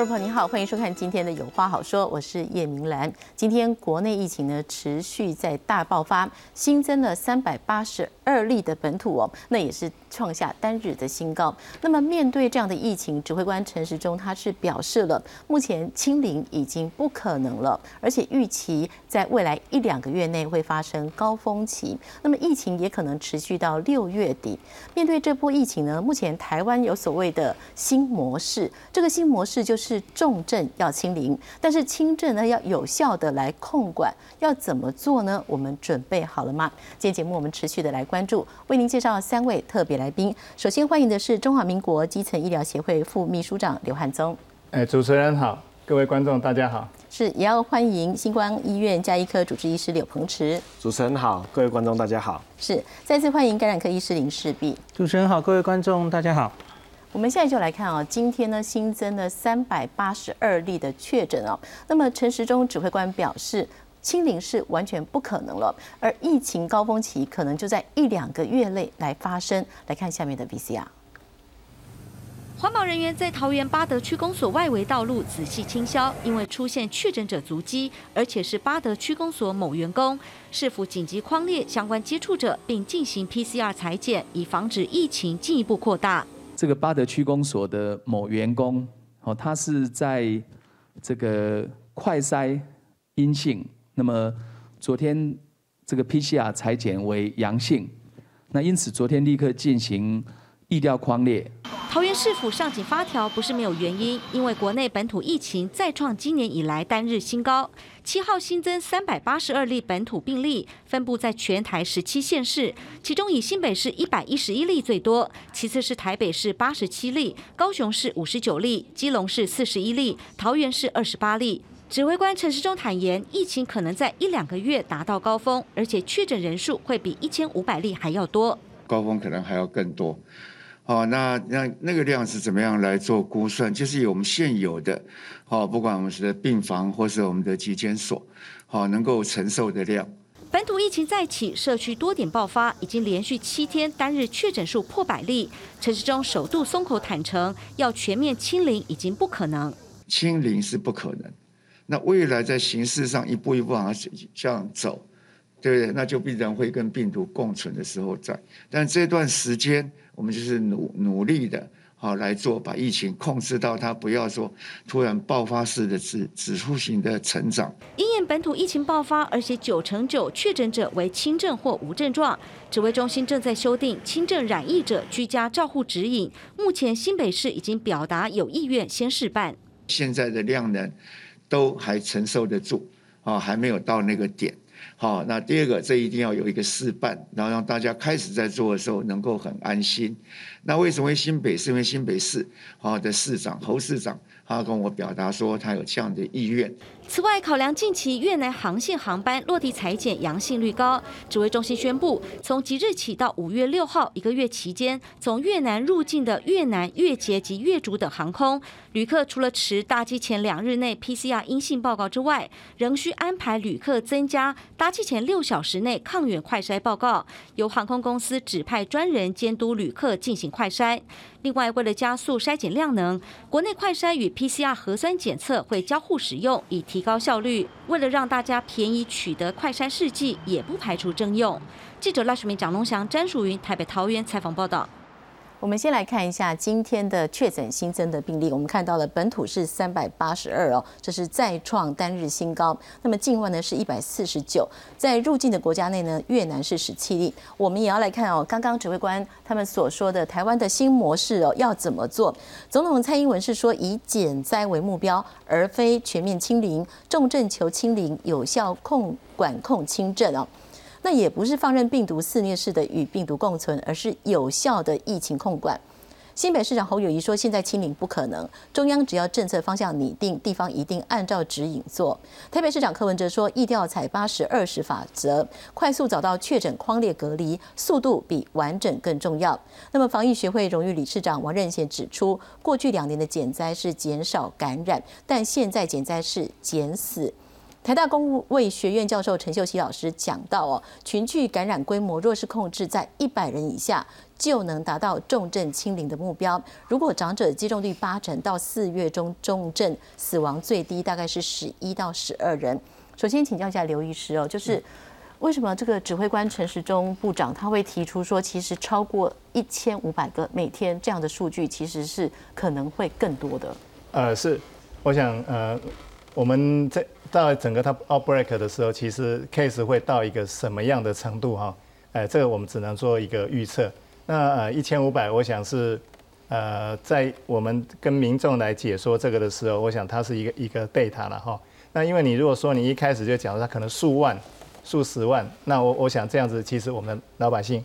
各位朋友您好，欢迎收看今天的《有话好说》，我是叶明兰。今天国内疫情呢持续在大爆发，新增了三百八十二例的本土哦，那也是创下单日的新高。那么面对这样的疫情，指挥官陈时中他是表示了，目前清零已经不可能了，而且预期在未来一两个月内会发生高峰期，那么疫情也可能持续到六月底。面对这波疫情呢，目前台湾有所谓的新模式，这个新模式就是。是重症要清零，但是轻症呢要有效的来控管，要怎么做呢？我们准备好了吗？今天节目我们持续的来关注，为您介绍三位特别来宾。首先欢迎的是中华民国基层医疗协会副秘书长刘汉宗。哎，主持人好，各位观众大家好。是也要欢迎星光医院加医科主治医师柳鹏池。主持人好，各位观众大家好。是再次欢迎感染科医师林世碧。主持人好，各位观众大家好。我们现在就来看啊，今天呢新增了三百八十二例的确诊哦。那么陈时中指挥官表示，清零是完全不可能了，而疫情高峰期可能就在一两个月内来发生。来看下面的 VCR。环保人员在桃园八德区公所外围道路仔细清消，因为出现确诊者足迹，而且是八德区公所某员工，是否紧急框列相关接触者，并进行 PCR 裁剪，以防止疫情进一步扩大。这个巴德区公所的某员工，哦，他是在这个快筛阴性，那么昨天这个 PCR 裁剪为阳性，那因此昨天立刻进行疫调框列。桃园市府上紧发条不是没有原因，因为国内本土疫情再创今年以来单日新高。七号新增三百八十二例本土病例，分布在全台十七县市，其中以新北市一百一十一例最多，其次是台北市八十七例，高雄市五十九例，基隆市四十一例，桃园市二十八例。指挥官陈时中坦言，疫情可能在一两个月达到高峰，而且确诊人数会比一千五百例还要多，高峰可能还要更多。好，那那那个量是怎么样来做估算？就是以我们现有的，好，不管我们是的病房或是我们的急诊所，好，能够承受的量。本土疫情再起，社区多点爆发，已经连续七天单日确诊数破百例。陈时中首度松口坦诚，要全面清零已经不可能。清零是不可能，那未来在形式上一步一步往这样走，对不对？那就必然会跟病毒共存的时候在，但这段时间。我们就是努努力的，好来做，把疫情控制到它不要说突然爆发式的指指数型的成长。因应本土疫情爆发，而且九成九确诊者为轻症或无症状，指挥中心正在修订轻症染疫者居家照护指引。目前新北市已经表达有意愿先试办，现在的量能都还承受得住，啊，还没有到那个点。好，那第二个，这一定要有一个示范，然后让大家开始在做的时候能够很安心。那为什么新北市？因为新北市好的市长侯市长，他跟我表达说他有这样的意愿。此外，考量近期越南航线航班落地裁剪阳性率高，指挥中心宣布，从即日起到五月六号一个月期间，从越南入境的越南、越捷及越竹等航空旅客，除了持搭机前两日内 PCR 阴性报告之外，仍需安排旅客增加搭机前六小时内抗原快筛报告，由航空公司指派专人监督旅客进行快筛。另外，为了加速筛检量能，国内快筛与 PCR 核酸检测会交互使用，以提高效率。为了让大家便宜取得快筛试剂，也不排除征用。记者赖淑明、蒋龙祥、詹淑云台北桃园采访报道。我们先来看一下今天的确诊新增的病例，我们看到了本土是三百八十二哦，这是再创单日新高。那么境外呢是一百四十九，在入境的国家内呢，越南是十七例。我们也要来看哦，刚刚指挥官他们所说的台湾的新模式哦，要怎么做？总统蔡英文是说以减灾为目标，而非全面清零，重症求清零，有效控管控轻症哦。那也不是放任病毒肆虐式的与病毒共存，而是有效的疫情控管。新北市长侯友谊说，现在清零不可能，中央只要政策方向拟定，地方一定按照指引做。台北市长柯文哲说，意调采八十二十法则，快速找到确诊框列隔离，速度比完整更重要。那么防疫学会荣誉理事长王任贤指出，过去两年的减灾是减少感染，但现在减灾是减死。台大公卫学院教授陈秀熙老师讲到哦，群聚感染规模若是控制在一百人以下，就能达到重症清零的目标。如果长者接种率八成，到四月中重症死亡最低大概是十一到十二人。首先请教一下刘医师哦，就是为什么这个指挥官陈时中部长他会提出说，其实超过一千五百个每天这样的数据，其实是可能会更多的。呃，是，我想呃，我们在到整个它 outbreak 的时候，其实 case 会到一个什么样的程度哈？哎，这个我们只能做一个预测。那呃一千五百，我想是呃在我们跟民众来解说这个的时候，我想它是一个一个 data 了哈。那因为你如果说你一开始就讲它可能数万、数十万，那我我想这样子，其实我们老百姓，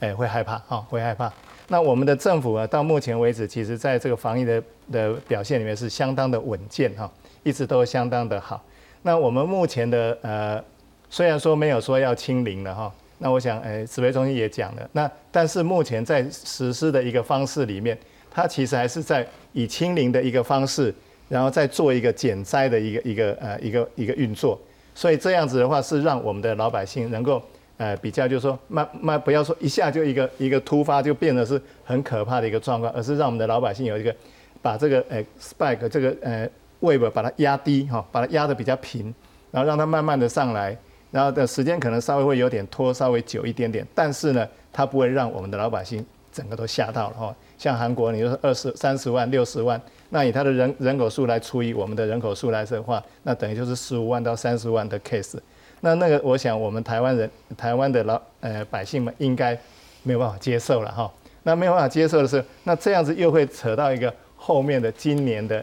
哎会害怕哈，会害怕。那我们的政府啊，到目前为止，其实在这个防疫的的表现里面是相当的稳健哈，一直都相当的好。那我们目前的呃，虽然说没有说要清零了哈，那我想哎，指挥中心也讲了，那但是目前在实施的一个方式里面，它其实还是在以清零的一个方式。然后再做一个减灾的一个一个呃一个一个运作，所以这样子的话是让我们的老百姓能够呃比较，就是说慢慢不要说一下就一个一个突发就变得是很可怕的一个状况，而是让我们的老百姓有一个把这个呃 spike 这个呃 wave 把它压低哈，把它压的比较平，然后让它慢慢的上来，然后的时间可能稍微会有点拖稍微久一点点，但是呢，它不会让我们的老百姓整个都吓到了哈。像韩国，你说二十三十万六十万。那以它的人人口数来除以我们的人口数来的话，那等于就是十五万到三十万的 case。那那个，我想我们台湾人、台湾的老呃百姓们应该没有办法接受了哈。那没有办法接受的是，那这样子又会扯到一个后面的今年的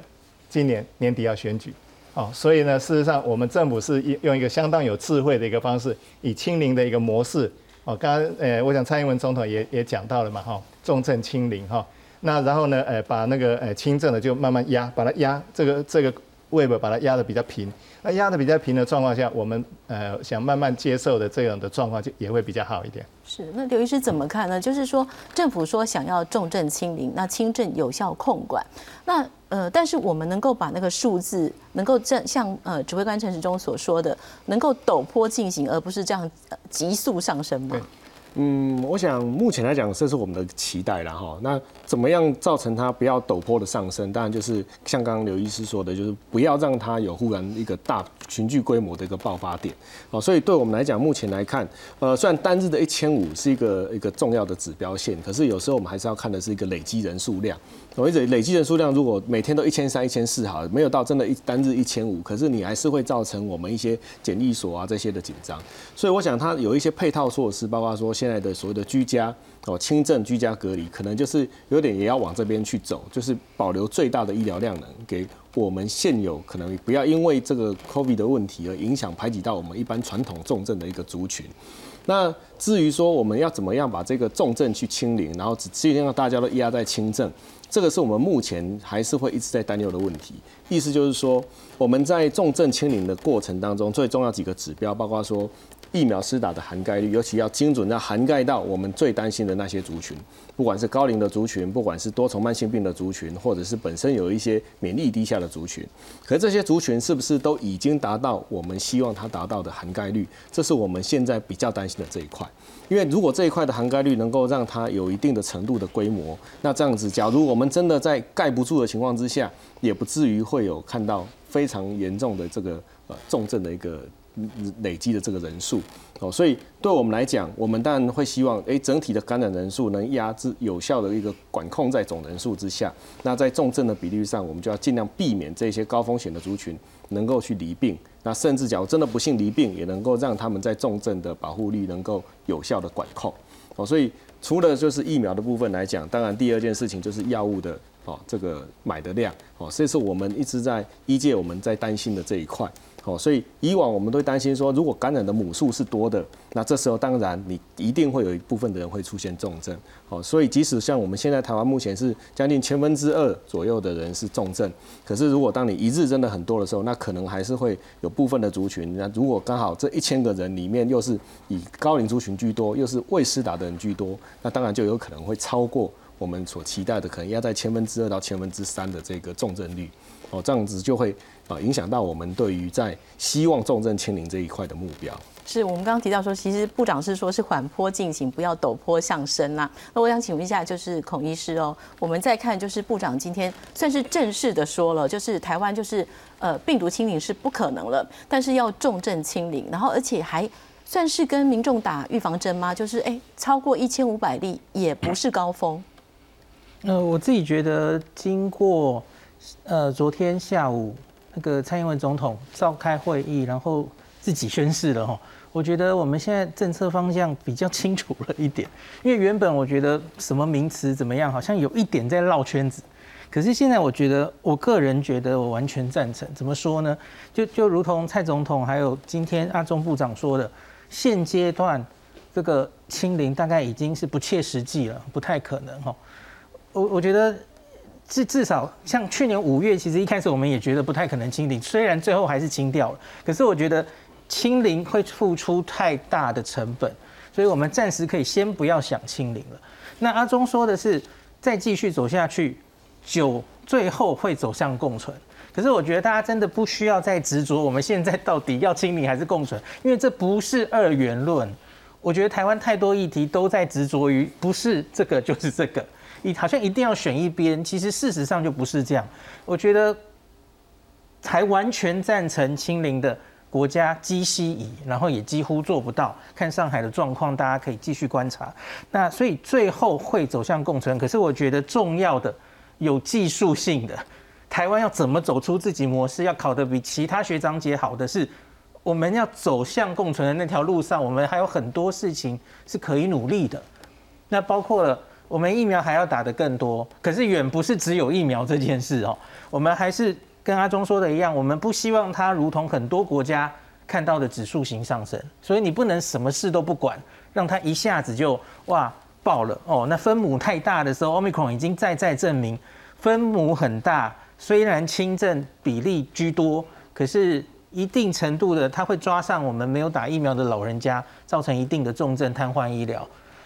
今年年底要选举哦。所以呢，事实上我们政府是用一个相当有智慧的一个方式，以清零的一个模式哦。刚刚呃，我想蔡英文总统也也讲到了嘛哈，重症清零哈。那然后呢？呃，把那个呃轻症的就慢慢压，把它压这个这个 wave 把它压的比较平。那压的比较平的状况下，我们呃想慢慢接受的这样的状况就也会比较好一点。是，那刘医师怎么看呢？就是说政府说想要重症清零，那轻症有效控管。那呃，但是我们能够把那个数字能够正像呃指挥官陈时中所说的，能够陡坡进行，而不是这样急速上升吗？嗯，我想目前来讲，这是我们的期待了哈。那怎么样造成它不要陡坡的上升？当然就是像刚刚刘医师说的，就是不要让它有忽然一个大群聚规模的一个爆发点。哦，所以对我们来讲，目前来看，呃，虽然单日的一千五是一个一个重要的指标线，可是有时候我们还是要看的是一个累积人数量。我一直累积人数量，如果每天都一千三、一千四，好，没有到真的一单日一千五，可是你还是会造成我们一些检疫所啊这些的紧张。所以我想它有一些配套措施，包括说现在的所谓的居家哦轻症居家隔离，可能就是有点也要往这边去走，就是保留最大的医疗量能给我们现有可能不要因为这个 COVID 的问题而影响排挤到我们一般传统重症的一个族群。那至于说我们要怎么样把这个重症去清零，然后只尽量让大家都压在轻症。这个是我们目前还是会一直在担忧的问题。意思就是说，我们在重症清零的过程当中，最重要几个指标，包括说。疫苗施打的涵盖率，尤其要精准，要涵盖到我们最担心的那些族群，不管是高龄的族群，不管是多重慢性病的族群，或者是本身有一些免疫力低下的族群。可这些族群是不是都已经达到我们希望它达到的涵盖率？这是我们现在比较担心的这一块。因为如果这一块的涵盖率能够让它有一定的程度的规模，那这样子，假如我们真的在盖不住的情况之下，也不至于会有看到非常严重的这个呃重症的一个。累积的这个人数哦，所以对我们来讲，我们当然会希望，哎，整体的感染人数能压制有效的一个管控在总人数之下。那在重症的比例上，我们就要尽量避免这些高风险的族群能够去离病。那甚至假如真的不幸离病，也能够让他们在重症的保护力能够有效的管控。哦，所以除了就是疫苗的部分来讲，当然第二件事情就是药物的哦，这个买的量哦，这是我们一直在一届我们在担心的这一块。哦，所以以往我们都会担心说，如果感染的母数是多的，那这时候当然你一定会有一部分的人会出现重症。哦，所以即使像我们现在台湾目前是将近千分之二左右的人是重症，可是如果当你一日真的很多的时候，那可能还是会有部分的族群。那如果刚好这一千个人里面又是以高龄族群居多，又是未施打的人居多，那当然就有可能会超过我们所期待的可能要在千分之二到千分之三的这个重症率，哦，这样子就会啊影响到我们对于在希望重症清零这一块的目标。是我们刚刚提到说，其实部长是说是缓坡进行，不要陡坡上升啦。那我想请问一下，就是孔医师哦，我们再看就是部长今天算是正式的说了，就是台湾就是呃病毒清零是不可能了，但是要重症清零，然后而且还算是跟民众打预防针吗？就是哎，超过一千五百例也不是高峰。呃，我自己觉得经过呃昨天下午那个蔡英文总统召开会议，然后自己宣誓了哈。我觉得我们现在政策方向比较清楚了一点，因为原本我觉得什么名词怎么样，好像有一点在绕圈子。可是现在我觉得，我个人觉得我完全赞成。怎么说呢？就就如同蔡总统还有今天阿中部长说的，现阶段这个清零大概已经是不切实际了，不太可能哈。我我觉得至至少像去年五月，其实一开始我们也觉得不太可能清零，虽然最后还是清掉了。可是我觉得。清零会付出太大的成本，所以我们暂时可以先不要想清零了。那阿忠说的是再继续走下去，九最后会走向共存。可是我觉得大家真的不需要再执着我们现在到底要清零还是共存，因为这不是二元论。我觉得台湾太多议题都在执着于不是这个就是这个，你好像一定要选一边，其实事实上就不是这样。我觉得才完全赞成清零的。国家机西移，然后也几乎做不到。看上海的状况，大家可以继续观察。那所以最后会走向共存。可是我觉得重要的、有技术性的，台湾要怎么走出自己模式，要考得比其他学长姐好的是，我们要走向共存的那条路上，我们还有很多事情是可以努力的。那包括了我们疫苗还要打得更多，可是远不是只有疫苗这件事哦，我们还是。跟阿忠说的一样，我们不希望它如同很多国家看到的指数型上升，所以你不能什么事都不管，让它一下子就哇爆了哦。那分母太大的时候，omicron 已经再再证明分母很大，虽然轻症比例居多，可是一定程度的它会抓上我们没有打疫苗的老人家，造成一定的重症瘫痪医疗。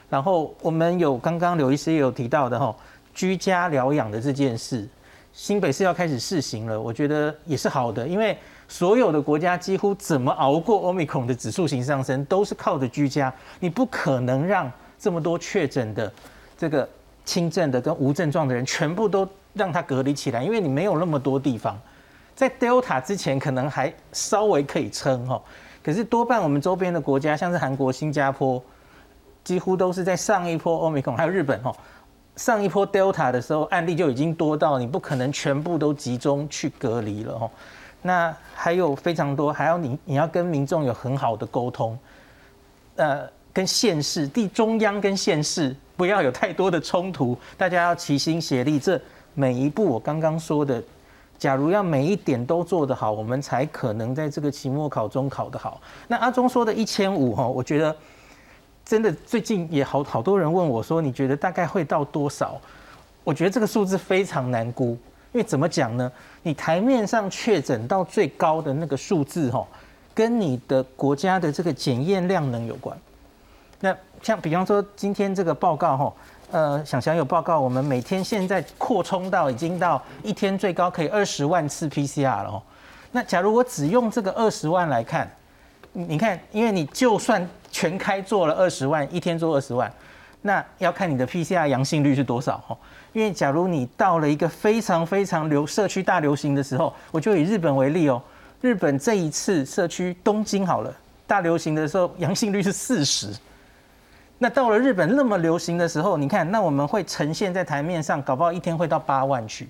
然后我们有刚刚刘医师也有提到的哈，居家疗养的这件事。新北市要开始试行了，我觉得也是好的，因为所有的国家几乎怎么熬过欧米孔的指数型上升，都是靠着居家。你不可能让这么多确诊的这个轻症的跟无症状的人全部都让他隔离起来，因为你没有那么多地方。在 Delta 之前可能还稍微可以撑哈，可是多半我们周边的国家，像是韩国、新加坡，几乎都是在上一波欧米孔，还有日本哦。上一波 Delta 的时候，案例就已经多到你不可能全部都集中去隔离了哦。那还有非常多，还要你你要跟民众有很好的沟通，呃，跟县市、地中央跟县市不要有太多的冲突，大家要齐心协力。这每一步我刚刚说的，假如要每一点都做得好，我们才可能在这个期末考中考得好。那阿忠说的一千五哈，我觉得。真的最近也好好多人问我说，你觉得大概会到多少？我觉得这个数字非常难估，因为怎么讲呢？你台面上确诊到最高的那个数字，哈，跟你的国家的这个检验量能有关。那像比方说今天这个报告，哈，呃，想想有报告，我们每天现在扩充到已经到一天最高可以二十万次 PCR 了，哦。那假如我只用这个二十万来看，你看，因为你就算全开做了二十万，一天做二十万，那要看你的 PCR 阳性率是多少哈。因为假如你到了一个非常非常流社区大流行的时候，我就以日本为例哦，日本这一次社区东京好了，大流行的时候阳性率是四十，那到了日本那么流行的时候，你看那我们会呈现在台面上，搞不好一天会到八万去。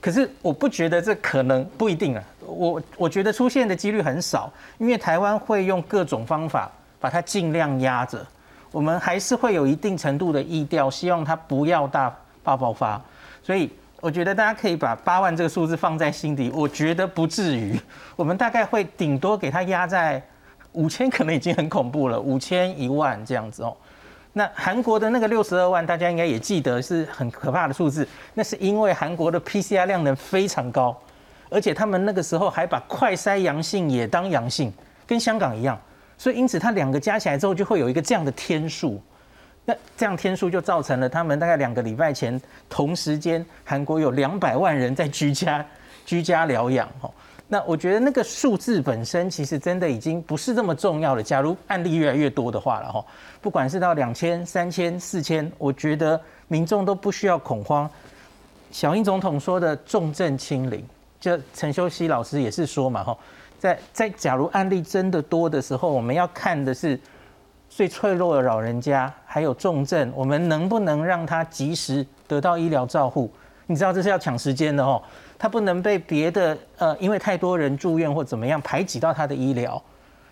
可是我不觉得这可能不一定啊，我我觉得出现的几率很少，因为台湾会用各种方法。把它尽量压着，我们还是会有一定程度的意调，希望它不要大大爆发。所以我觉得大家可以把八万这个数字放在心底，我觉得不至于。我们大概会顶多给它压在五千，可能已经很恐怖了，五千一万这样子哦。那韩国的那个六十二万，大家应该也记得是很可怕的数字，那是因为韩国的 PCR 量能非常高，而且他们那个时候还把快筛阳性也当阳性，跟香港一样。所以，因此它两个加起来之后，就会有一个这样的天数。那这样天数就造成了他们大概两个礼拜前同时间，韩国有两百万人在居家居家疗养哦。那我觉得那个数字本身其实真的已经不是这么重要了。假如案例越来越多的话了哈，不管是到两千、三千、四千，我觉得民众都不需要恐慌。小英总统说的重症清零，就陈修熙老师也是说嘛哈，在在假如案例真的多的时候，我们要看的是最脆弱的老人家还有重症，我们能不能让他及时得到医疗照护？你知道这是要抢时间的哦。他不能被别的呃，因为太多人住院或怎么样排挤到他的医疗，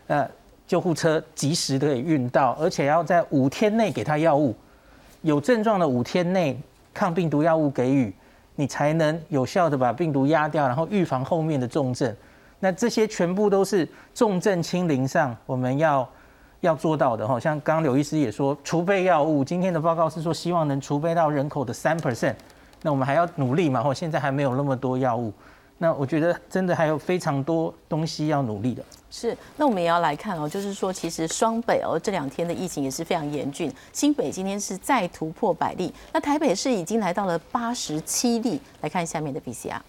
呃，救护车及时的运到，而且要在五天内给他药物，有症状的五天内抗病毒药物给予，你才能有效的把病毒压掉，然后预防后面的重症。那这些全部都是重症清零上我们要要做到的哈。像刚刚刘医师也说，储备药物，今天的报告是说希望能储备到人口的三 percent。那我们还要努力嘛？或现在还没有那么多药物，那我觉得真的还有非常多东西要努力的。是，那我们也要来看哦，就是说，其实双北哦这两天的疫情也是非常严峻。新北今天是再突破百例，那台北市已经来到了八十七例。来看下面的 B C R。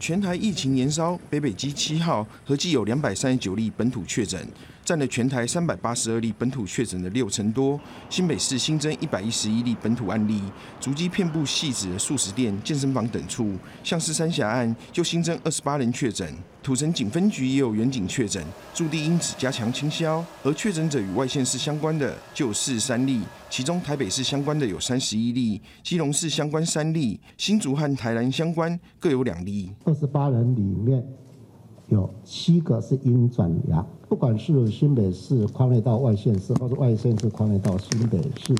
全台疫情延烧，北北基七号合计有两百三十九例本土确诊。占了全台三百八十二例本土确诊的六成多。新北市新增一百一十一例本土案例，足迹遍布细致的素食店、健身房等处。像是三峡案就新增二十八人确诊，土城警分局也有远警确诊，驻地因此加强清消。而确诊者与外县市相关的就有四三例，其中台北市相关的有三十一例，基隆市相关三例，新竹和台南相关各有两例。二十八人里面有七个是阴转阳。不管是新北市宽内到外县市，或者外县市宽内到新北市，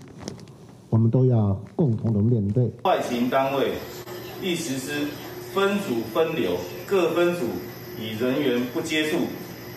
我们都要共同的面对。外勤单位亦实施分组分流，各分组以人员不接触、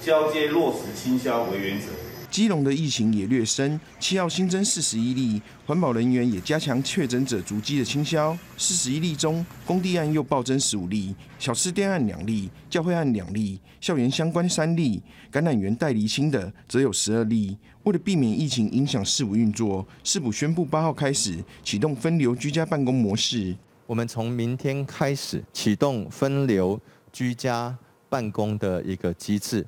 交接落实清消为原则。基隆的疫情也略深，七号新增四十一例，环保人员也加强确诊者足迹的清消。四十一例中，工地案又暴增十五例，小吃店案两例，教会案两例，校园相关三例，感染源带离清的则有十二例。为了避免疫情影响市府运作，市府宣布八号开始启动分流居家办公模式。我们从明天开始启动分流居家办公的一个机制。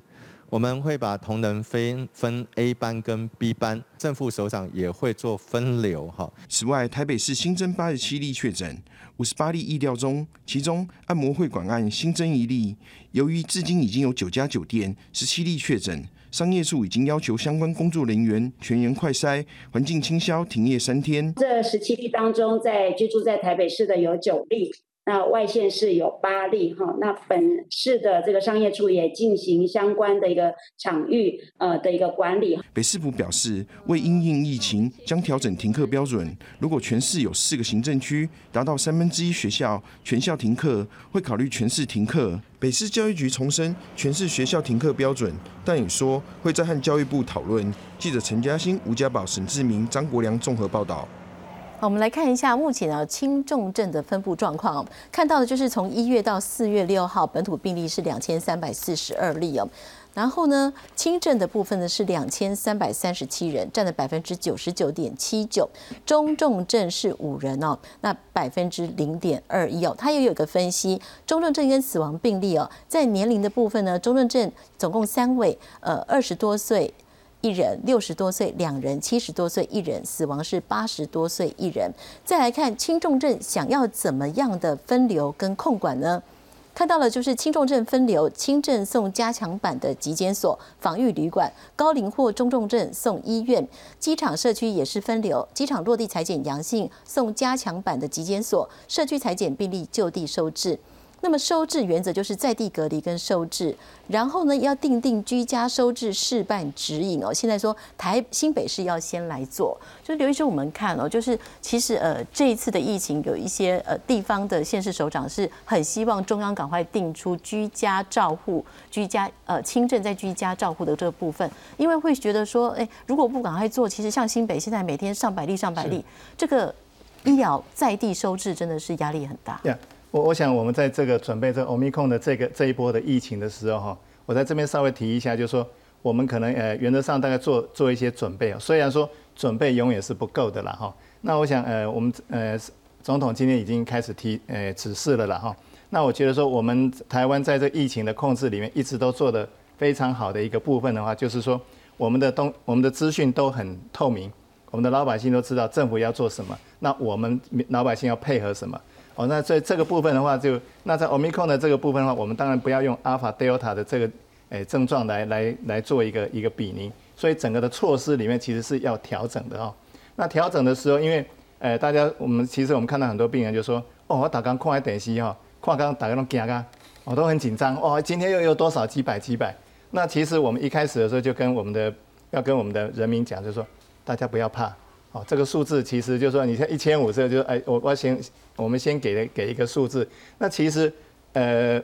我们会把同仁分分 A 班跟 B 班，正副首长也会做分流哈。此外，台北市新增八十七例确诊，五十八例疫调中，其中按摩会馆案新增一例。由于至今已经有九家酒店十七例确诊，商业处已经要求相关工作人员全员快筛，环境清消，停业三天。这十七例当中，在居住在台北市的有九例。那外县市有八例哈，那本市的这个商业处也进行相关的一个场域呃的一个管理。北市府表示，为因应疫情，将调整停课标准。如果全市有四个行政区达到三分之一学校全校停课，会考虑全市停课。北市教育局重申全市学校停课标准，但也说会再和教育部讨论。记者陈嘉欣、吴家宝、沈志明、张国良综合报道。我们来看一下目前啊轻重症的分布状况。看到的就是从一月到四月六号，本土病例是两千三百四十二例哦。然后呢，轻症的部分呢是两千三百三十七人，占了百分之九十九点七九。中重症是五人哦，那百分之零点二一哦。它也有个分析，中重症跟死亡病例哦，在年龄的部分呢，中重症总共三位，呃，二十多岁。一人六十多岁，两人七十多岁，一人死亡是八十多岁，一人。再来看轻重症，想要怎么样的分流跟控管呢？看到了就是轻重症分流，轻症送加强版的急检所、防御旅馆，高龄或中重症送医院，机场社区也是分流，机场落地裁剪阳性送加强版的急检所，社区裁剪病例就地收治。那么收治原则就是在地隔离跟收治，然后呢要定定居家收治示范指引哦。现在说台新北市要先来做，就是刘医生，我们看哦，就是其实呃这一次的疫情有一些呃地方的县市首长是很希望中央赶快定出居家照护、居家呃轻症在居家照护的这个部分，因为会觉得说，哎，如果不赶快做，其实像新北现在每天上百例上百例，这个医疗在地收治真的是压力很大。我我想我们在这个准备这欧米控的这个这一波的疫情的时候哈，我在这边稍微提一下，就是说我们可能呃原则上大概做做一些准备啊。虽然说准备永远是不够的了哈。那我想呃，我们呃总统今天已经开始提呃指示了了哈。那我觉得说我们台湾在这疫情的控制里面一直都做的非常好的一个部分的话，就是说我们的东我们的资讯都很透明，我们的老百姓都知道政府要做什么，那我们老百姓要配合什么。哦，那在这个部分的话，就那在 omico 的这个部分的话，我们当然不要用 Alpha、Delta 的这个诶症状来来来做一个一个比拟，所以整个的措施里面其实是要调整的哦。那调整的时候，因为诶大家我们其实我们看到很多病人就说，哦，我打刚看完电视哈，看刚打个弄惊啊，我都很紧张哦，今天又有多少几百几百？那其实我们一开始的时候就跟我们的要跟我们的人民讲，就说大家不要怕。哦，这个数字其实就是说，你像一千五，这个就哎，我我先，我们先给给一个数字。那其实，呃，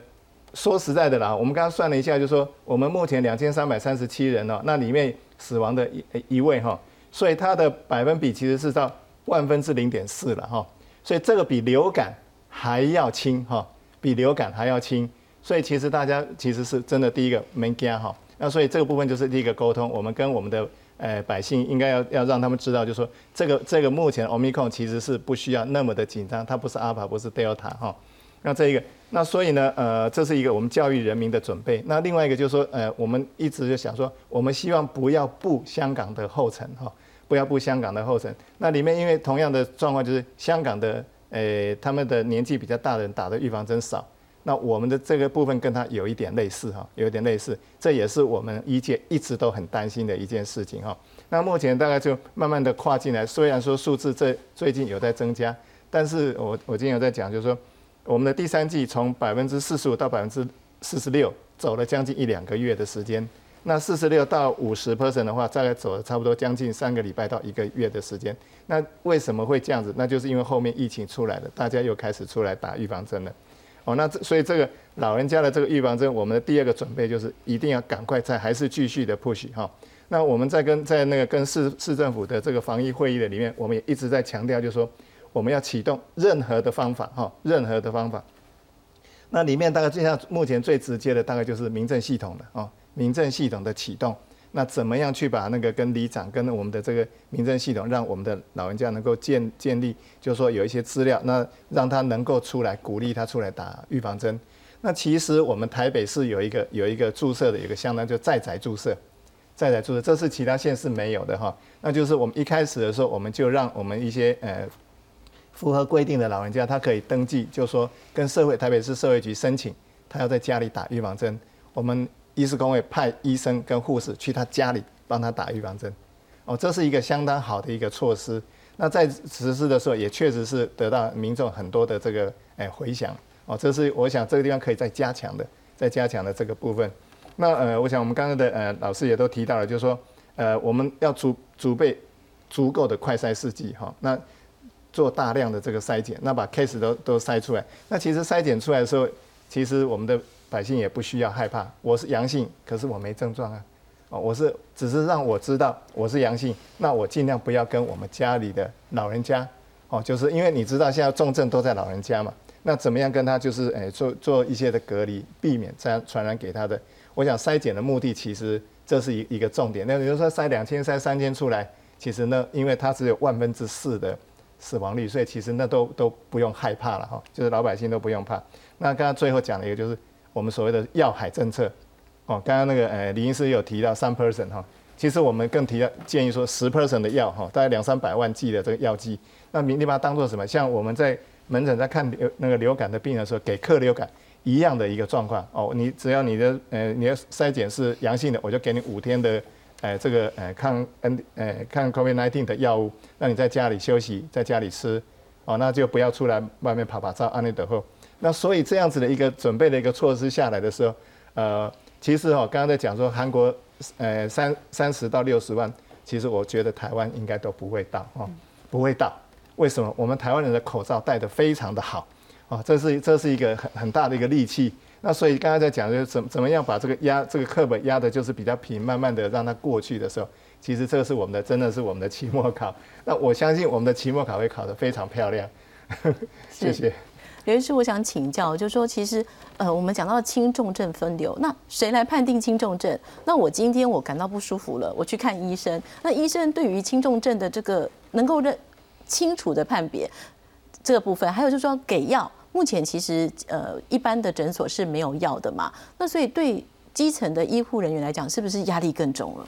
说实在的啦，我们刚刚算了一下，就是说我们目前两千三百三十七人哦，那里面死亡的一一位哈，所以它的百分比其实是到万分之零点四了哈，所以这个比流感还要轻哈，比流感还要轻。所以其实大家其实是真的第一个没加哈，那所以这个部分就是第一个沟通，我们跟我们的。呃，百姓应该要要让他们知道，就是说这个这个目前 Omicron 其实是不需要那么的紧张，它不是阿尔法，不是 Delta 哈。那这一个，那所以呢，呃，这是一个我们教育人民的准备。那另外一个就是说，呃，我们一直就想说，我们希望不要步香港的后尘哈，不要步香港的后尘。那里面因为同样的状况，就是香港的呃他们的年纪比较大的人打的预防针少。那我们的这个部分跟它有一点类似哈，有一点类似，这也是我们医界一直都很担心的一件事情哈。那目前大概就慢慢的跨进来，虽然说数字这最近有在增加，但是我我今天有在讲，就是说我们的第三季从百分之四十五到百分之四十六，走了将近一两个月的时间。那四十六到五十 percent 的话，大概走了差不多将近三个礼拜到一个月的时间。那为什么会这样子？那就是因为后面疫情出来了，大家又开始出来打预防针了。哦，那这所以这个老人家的这个预防针，我们的第二个准备就是一定要赶快在还是继续的 push 哈。那我们在跟在那个跟市市政府的这个防疫会议的里面，我们也一直在强调，就是说我们要启动任何的方法哈，任何的方法。那里面大概就像目前最直接的，大概就是民政系统的哦，民政系统的启动。那怎么样去把那个跟里长跟我们的这个民政系统，让我们的老人家能够建建立，就是说有一些资料，那让他能够出来鼓励他出来打预防针。那其实我们台北市有一个有一个注射的，一个相当就在宅注射，在宅注射，这是其他县市没有的哈。那就是我们一开始的时候，我们就让我们一些呃符合规定的老人家，他可以登记，就说跟社会台北市社会局申请，他要在家里打预防针，我们。医师工会派医生跟护士去他家里帮他打预防针，哦，这是一个相当好的一个措施。那在实施的时候，也确实是得到民众很多的这个诶回响，哦，这是我想这个地方可以再加强的，再加强的这个部分。那呃，我想我们刚刚的呃老师也都提到了，就是说呃我们要储储备足够的快筛试剂哈，那做大量的这个筛检，那把 case 都都筛出来。那其实筛检出来的时候，其实我们的百姓也不需要害怕，我是阳性，可是我没症状啊，哦，我是只是让我知道我是阳性，那我尽量不要跟我们家里的老人家，哦，就是因为你知道现在重症都在老人家嘛，那怎么样跟他就是诶做做一些的隔离，避免这样传染给他的。我想筛检的目的其实这是一一个重点。那比如说筛两千、筛三千出来，其实呢，因为它只有万分之四的死亡率，所以其实那都都不用害怕了哈，就是老百姓都不用怕。那刚刚最后讲了一个就是。我们所谓的药海政策，哦，刚刚那个呃李医师有提到三 person 哈，其实我们更提到建议说十 person 的药哈，大概两三百万剂的这个药剂，那你你把它当做什么？像我们在门诊在看流那个流感的病人的时候，给客流感一样的一个状况。哦，你只要你的呃你的筛检是阳性的，我就给你五天的呃这个呃抗 N 呃抗 COVID nineteen 的药物，让你在家里休息，在家里吃，哦，那就不要出来外面跑跑照，安利等候。那所以这样子的一个准备的一个措施下来的时候，呃，其实哦，刚刚在讲说韩国，呃，三三十到六十万，其实我觉得台湾应该都不会到哦，不会到。为什么？我们台湾人的口罩戴得非常的好，哦，这是这是一个很很大的一个利器。那所以刚刚在讲就是怎怎么样把这个压这个课本压的就是比较平，慢慢的让它过去的时候，其实这个是我们的真的是我们的期末考。那我相信我们的期末考会考得非常漂亮。谢谢。刘医师，我想请教，就是说，其实呃，我们讲到轻重症分流，那谁来判定轻重症？那我今天我感到不舒服了，我去看医生，那医生对于轻重症的这个能够认清楚的判别这个部分，还有就是说给药，目前其实呃一般的诊所是没有药的嘛，那所以对基层的医护人员来讲，是不是压力更重了？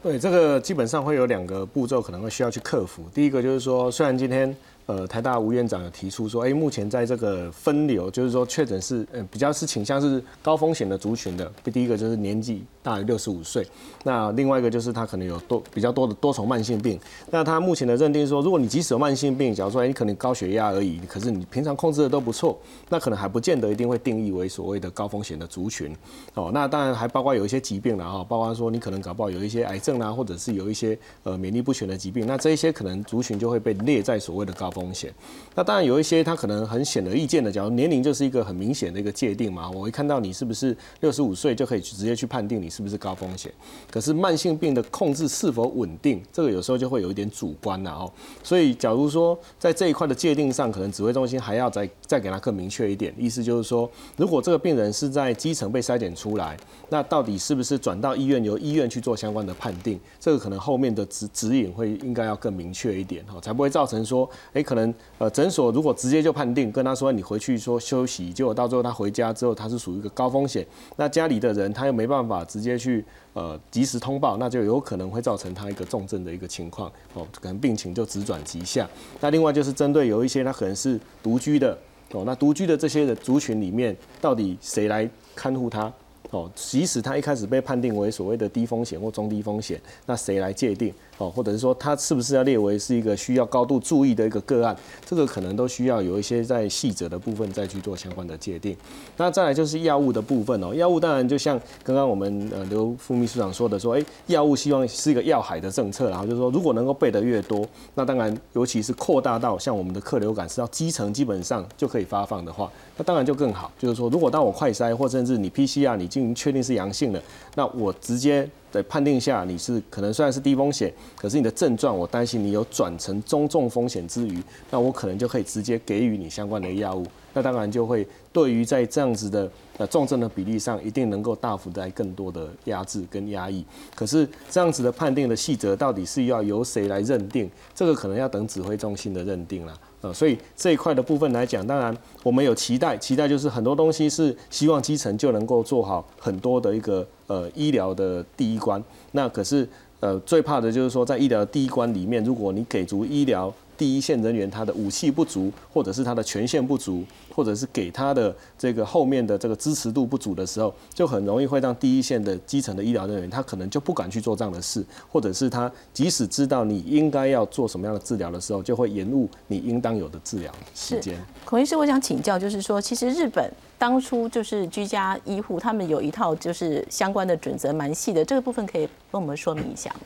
对，这个基本上会有两个步骤，可能会需要去克服。第一个就是说，虽然今天。呃，台大吴院长有提出说，哎，目前在这个分流，就是说确诊是呃比较是倾向是高风险的族群的。第一个就是年纪大于六十五岁，那另外一个就是他可能有多比较多的多重慢性病。那他目前的认定说，如果你即使有慢性病，假如说哎你可能高血压而已，可是你平常控制的都不错，那可能还不见得一定会定义为所谓的高风险的族群。哦，那当然还包括有一些疾病了哈，包括说你可能搞不好有一些癌症啊，或者是有一些呃免疫不全的疾病，那这一些可能族群就会被列在所谓的高风。风险，那当然有一些他可能很显而易见的，假如年龄就是一个很明显的一个界定嘛，我一看到你是不是六十五岁就可以去直接去判定你是不是高风险。可是慢性病的控制是否稳定，这个有时候就会有一点主观了哦。所以假如说在这一块的界定上，可能指挥中心还要再再给他更明确一点，意思就是说，如果这个病人是在基层被筛检出来，那到底是不是转到医院由医院去做相关的判定？这个可能后面的指指引会应该要更明确一点哈，才不会造成说，哎。可能呃诊所如果直接就判定跟他说你回去说休息，结果到最后他回家之后他是属于一个高风险，那家里的人他又没办法直接去呃及时通报，那就有可能会造成他一个重症的一个情况哦，可能病情就直转急下。那另外就是针对有一些他可能是独居的哦，那独居的这些的族群里面，到底谁来看护他？哦，即使他一开始被判定为所谓的低风险或中低风险，那谁来界定？哦，或者是说它是不是要列为是一个需要高度注意的一个个案？这个可能都需要有一些在细则的部分再去做相关的界定。那再来就是药物的部分哦，药物当然就像刚刚我们呃刘副秘书长说的，说哎，药物希望是一个药海的政策，然后就是说如果能够备的越多，那当然尤其是扩大到像我们的客流感是要基层基本上就可以发放的话，那当然就更好。就是说如果当我快筛或甚至你 PCR 你进行确定是阳性的，那我直接。在判定下，你是可能虽然是低风险，可是你的症状我担心你有转成中重风险之余，那我可能就可以直接给予你相关的药物，那当然就会对于在这样子的呃重症的比例上，一定能够大幅在更多的压制跟压抑。可是这样子的判定的细则到底是要由谁来认定？这个可能要等指挥中心的认定了。呃，所以这一块的部分来讲，当然我们有期待，期待就是很多东西是希望基层就能够做好很多的一个呃医疗的第一关。那可是呃最怕的就是说在医疗第一关里面，如果你给足医疗。第一线人员他的武器不足，或者是他的权限不足，或者是给他的这个后面的这个支持度不足的时候，就很容易会让第一线的基层的医疗人员他可能就不敢去做这样的事，或者是他即使知道你应该要做什么样的治疗的时候，就会延误你应当有的治疗时间。孔医师，我想请教，就是说，其实日本当初就是居家医护，他们有一套就是相关的准则，蛮细的，这个部分可以跟我们说明一下吗？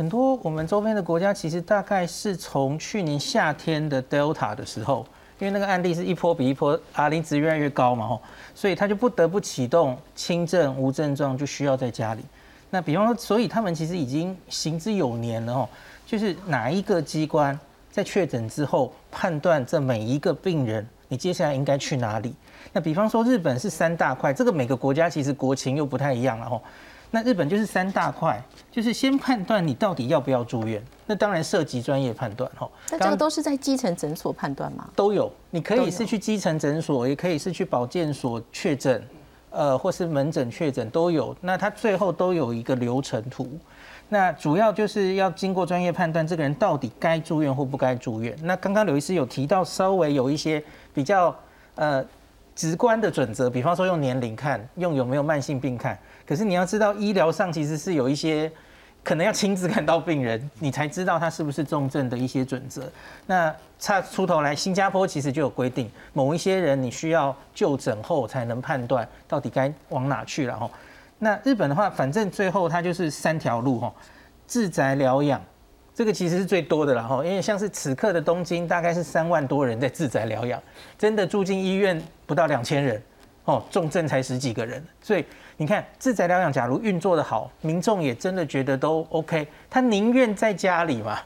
很多我们周边的国家其实大概是从去年夏天的 Delta 的时候，因为那个案例是一波比一波阿林值越来越高嘛，吼，所以他就不得不启动轻症无症状就需要在家里。那比方说，所以他们其实已经行之有年了，吼，就是哪一个机关在确诊之后判断这每一个病人，你接下来应该去哪里？那比方说日本是三大块，这个每个国家其实国情又不太一样了，吼。那日本就是三大块，就是先判断你到底要不要住院，那当然涉及专业判断哈。那这个都是在基层诊所判断吗？都有，你可以是去基层诊所，也可以是去保健所确诊，呃，或是门诊确诊都有。那它最后都有一个流程图，那主要就是要经过专业判断，这个人到底该住院或不该住院。那刚刚刘医师有提到，稍微有一些比较呃直观的准则，比方说用年龄看，用有没有慢性病看。可是你要知道，医疗上其实是有一些可能要亲自看到病人，你才知道他是不是重症的一些准则。那差出头来，新加坡其实就有规定，某一些人你需要就诊后才能判断到底该往哪去了哈。那日本的话，反正最后它就是三条路哈，自宅疗养，这个其实是最多的了哈，因为像是此刻的东京，大概是三万多人在自宅疗养，真的住进医院不到两千人哦，重症才十几个人，所以。你看自宅疗养，假如运作的好，民众也真的觉得都 OK，他宁愿在家里嘛，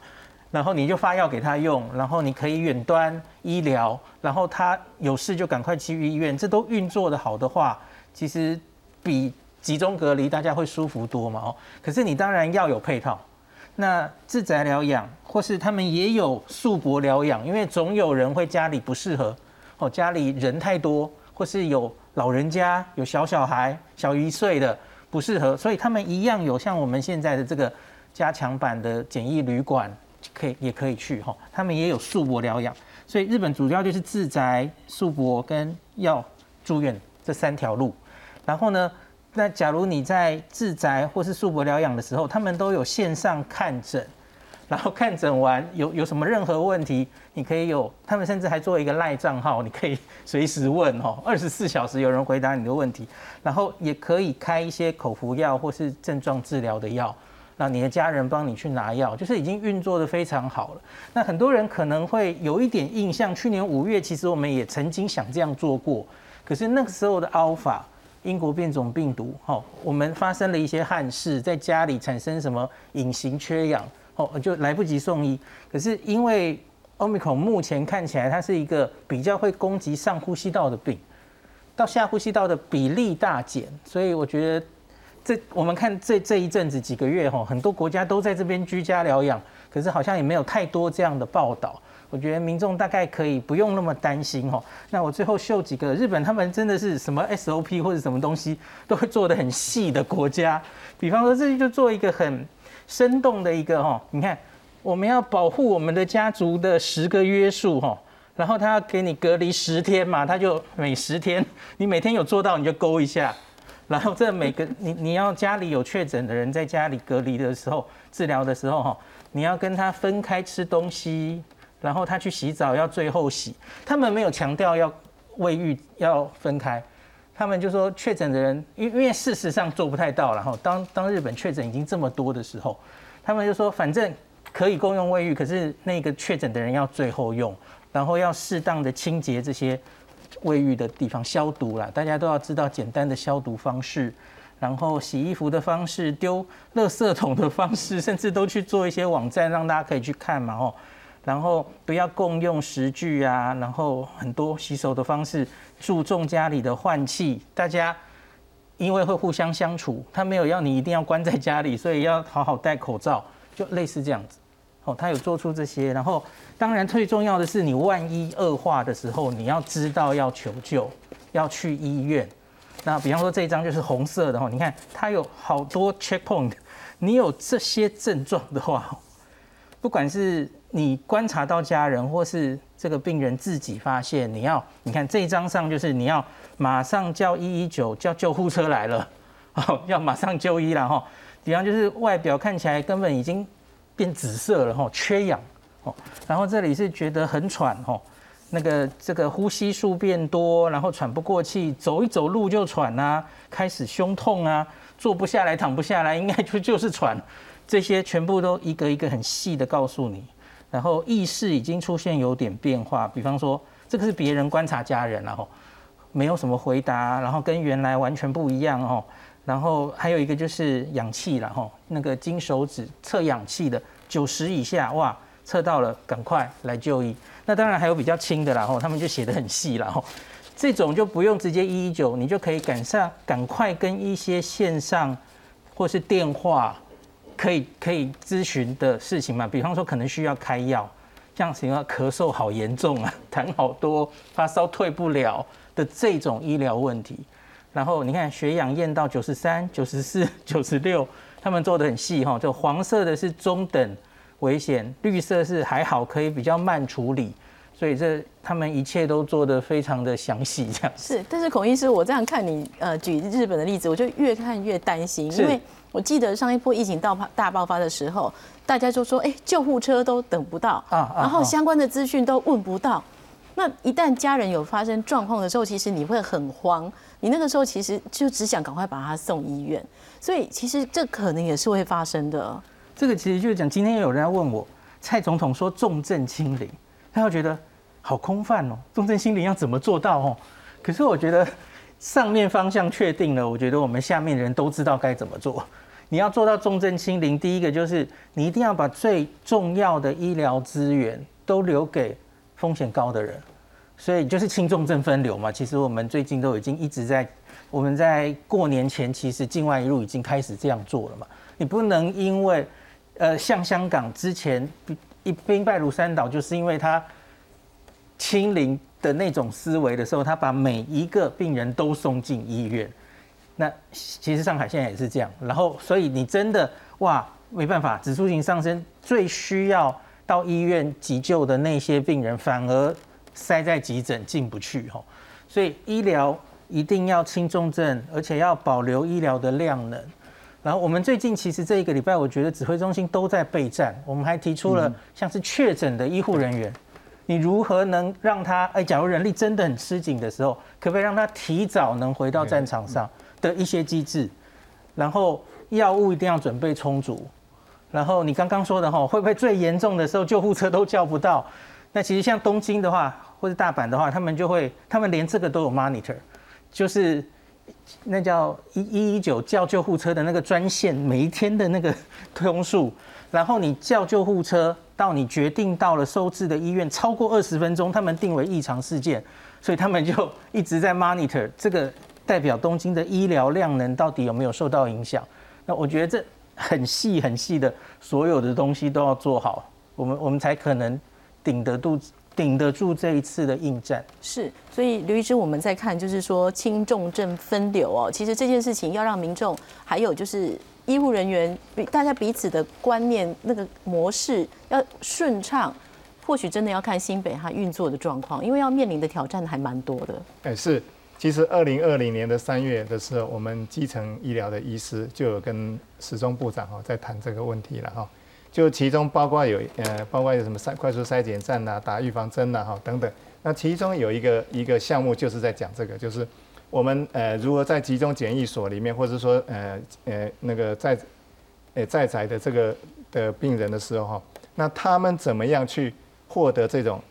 然后你就发药给他用，然后你可以远端医疗，然后他有事就赶快去医院，这都运作的好的话，其实比集中隔离大家会舒服多嘛哦。可是你当然要有配套，那自宅疗养或是他们也有素博疗养，因为总有人会家里不适合哦，家里人太多，或是有老人家有小小孩小于一岁的不适合，所以他们一样有像我们现在的这个加强版的简易旅馆。可以也可以去哈，他们也有素泊疗养，所以日本主要就是自宅、素泊跟要住院这三条路。然后呢，那假如你在自宅或是素泊疗养的时候，他们都有线上看诊，然后看诊完有有什么任何问题，你可以有，他们甚至还做一个赖账号，你可以 随时问哦，二十四小时有人回答你的问题，然后也可以开一些口服药或是症状治疗的药。那你的家人帮你去拿药，就是已经运作的非常好了。那很多人可能会有一点印象，去年五月其实我们也曾经想这样做过，可是那个时候的 Alpha 英国变种病毒，哈，我们发生了一些憾事，在家里产生什么隐形缺氧，哦，就来不及送医。可是因为 Omicron 目前看起来它是一个比较会攻击上呼吸道的病，到下呼吸道的比例大减，所以我觉得。这我们看这这一阵子几个月哈，很多国家都在这边居家疗养，可是好像也没有太多这样的报道。我觉得民众大概可以不用那么担心哈。那我最后秀几个日本，他们真的是什么 SOP 或者什么东西都会做的很细的国家。比方说，这就做一个很生动的一个哈，你看我们要保护我们的家族的十个约束哈，然后他要给你隔离十天嘛，他就每十天 你每天有做到你就勾一下。然后这每个 你你要家里有确诊的人在家里隔离的时候治疗的时候哈，你要跟他分开吃东西，然后他去洗澡要最后洗。他们没有强调要卫浴要分开，他们就说确诊的人，因因为事实上做不太到然后。当当日本确诊已经这么多的时候，他们就说反正可以共用卫浴，可是那个确诊的人要最后用，然后要适当的清洁这些。卫浴的地方消毒啦，大家都要知道简单的消毒方式，然后洗衣服的方式、丢垃圾桶的方式，甚至都去做一些网站让大家可以去看嘛哦。然后不要共用食具啊，然后很多洗手的方式，注重家里的换气。大家因为会互相相处，他没有要你一定要关在家里，所以要好好戴口罩，就类似这样子。哦，他有做出这些，然后。当然，最重要的是，你万一恶化的时候，你要知道要求救，要去医院。那比方说这一张就是红色的哈，你看它有好多 checkpoint。你有这些症状的话，不管是你观察到家人，或是这个病人自己发现，你要你看这一张上就是你要马上叫一一九，叫救护车来了，哦，要马上就医了哈。比方就是外表看起来根本已经变紫色了哈，缺氧哦。然后这里是觉得很喘哦，那个这个呼吸数变多，然后喘不过气，走一走路就喘啊，开始胸痛啊，坐不下来，躺不下来，应该就就是喘，这些全部都一个一个很细的告诉你。然后意识已经出现有点变化，比方说这个是别人观察家人然后没有什么回答，然后跟原来完全不一样哦。然后还有一个就是氧气了哈，那个金手指测氧气的九十以下哇。测到了，赶快来就医。那当然还有比较轻的啦，吼，他们就写的很细了，吼，这种就不用直接一一九，你就可以赶上，赶快跟一些线上或是电话可以可以咨询的事情嘛。比方说可能需要开药，像什么咳嗽好严重啊，痰好多，发烧退不了的这种医疗问题。然后你看血氧验到九十三、九十四、九十六，他们做的很细哈，就黄色的是中等。危险，绿色是还好，可以比较慢处理，所以这他们一切都做得非常的详细，这样是。但是孔医师，我这样看你呃举日本的例子，我就越看越担心，因为我记得上一波疫情到大爆发的时候，大家就说，哎，救护车都等不到啊，然后相关的资讯都问不到。那一旦家人有发生状况的时候，其实你会很慌，你那个时候其实就只想赶快把他送医院，所以其实这可能也是会发生的。这个其实就是讲，今天有人要问我，蔡总统说重症清零，他要觉得好空泛哦，重症清零要怎么做到哦？可是我觉得上面方向确定了，我觉得我们下面人都知道该怎么做。你要做到重症清零，第一个就是你一定要把最重要的医疗资源都留给风险高的人，所以就是轻重症分流嘛。其实我们最近都已经一直在，我们在过年前其实境外一路已经开始这样做了嘛。你不能因为，呃，像香港之前一兵败如山倒，就是因为他清零的那种思维的时候，他把每一个病人都送进医院。那其实上海现在也是这样，然后所以你真的哇没办法，指数型上升，最需要到医院急救的那些病人反而塞在急诊进不去哈，所以医疗一定要轻重症，而且要保留医疗的量能。然后我们最近其实这一个礼拜，我觉得指挥中心都在备战，我们还提出了像是确诊的医护人员，你如何能让他哎，假如人力真的很吃紧的时候，可不可以让他提早能回到战场上？的一些机制，然后药物一定要准备充足，然后你刚刚说的哈，会不会最严重的时候救护车都叫不到？那其实像东京的话，或者大阪的话，他们就会，他们连这个都有 monitor，就是那叫一一一九叫救护车的那个专线，每一天的那个 通数，然后你叫救护车到你决定到了收治的医院超过二十分钟，他们定为异常事件，所以他们就一直在 monitor 这个。代表东京的医疗量能到底有没有受到影响？那我觉得这很细很细的，所有的东西都要做好，我们我们才可能顶得住顶得住这一次的应战。是，所以刘医师，我们在看就是说轻重症分流哦，其实这件事情要让民众还有就是医护人员比大家彼此的观念那个模式要顺畅，或许真的要看新北它运作的状况，因为要面临的挑战还蛮多的。哎，是。其实，二零二零年的三月的时候，我们基层医疗的医师就有跟时钟部长哈在谈这个问题了哈。就其中包括有呃，包括有什么筛快速筛检站呐、打预防针呐哈等等。那其中有一个一个项目就是在讲这个，就是我们呃如何在集中检疫所里面，或者说呃呃那个在呃在宅的这个的病人的时候哈，那他们怎么样去获得这种？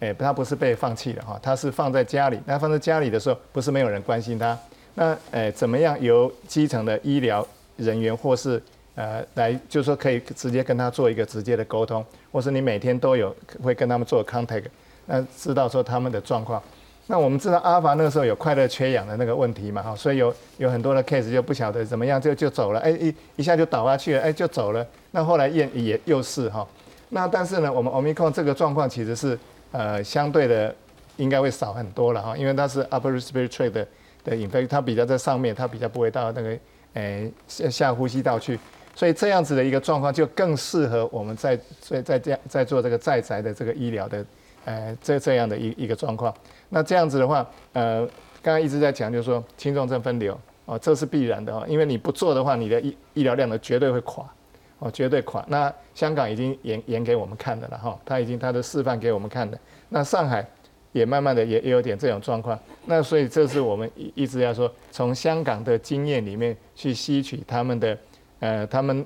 哎，他不是被放弃了哈，他是放在家里。那放在家里的时候，不是没有人关心他。那哎，怎么样由基层的医疗人员或是呃来，就是说可以直接跟他做一个直接的沟通，或是你每天都有会跟他们做 contact，那知道说他们的状况。那我们知道阿法那个时候有快乐缺氧的那个问题嘛哈，所以有有很多的 case 就不晓得怎么样就就走了，哎一一下就倒下去了，哎就走了。那后来验也又是哈，那但是呢，我们 omicron 这个状况其实是。呃，相对的应该会少很多了哈，因为它是 upper respiratory 的的 infection，它比较在上面，它比较不会到那个诶下下呼吸道去，所以这样子的一个状况就更适合我们在在在这样在做这个在宅的这个医疗的呃这这样的一一个状况。那这样子的话，呃，刚刚一直在讲就是说轻重症分流哦，这是必然的哦，因为你不做的话，你的医医疗量呢绝对会垮。哦，绝对垮。那香港已经演演给我们看的了哈，他已经他的示范给我们看的。那上海也慢慢的也也有点这种状况。那所以这是我们一一直要说，从香港的经验里面去吸取他们的，呃，他们，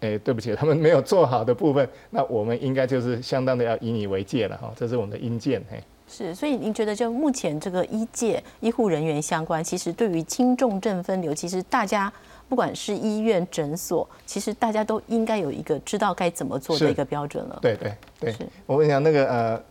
哎，对不起，他们没有做好的部分，那我们应该就是相当的要以你为戒了哈。这是我们的阴见嘿。是，所以您觉得就目前这个医界医护人员相关，其实对于轻重症分流，其实大家。不管是医院、诊所，其实大家都应该有一个知道该怎么做的一个标准了。对对对，我跟你讲，那个呃，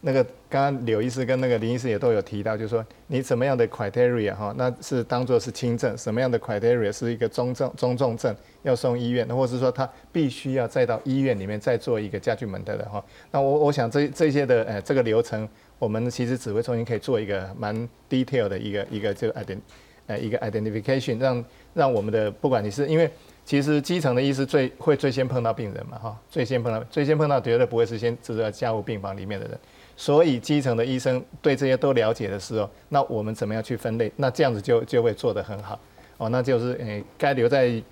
那个刚刚柳医师跟那个林医师也都有提到，就是说你怎么样的 criteria 哈，那是当做是轻症；什么样的 criteria 是一个中症、中重症要送医院，或者是说他必须要再到医院里面再做一个家具门的的哈。那我我想这这些的呃这个流程，我们其实指挥中心可以做一个蛮 detail 的一个一个就 ident 呃一个 identification 让。让我们的不管你是因为其实基层的医师最会最先碰到病人嘛哈，最先碰到最先碰到绝对不会是先住在家务病房里面的人，所以基层的医生对这些都了解的时候，那我们怎么样去分类？那这样子就就会做得很好哦，那就是诶该留在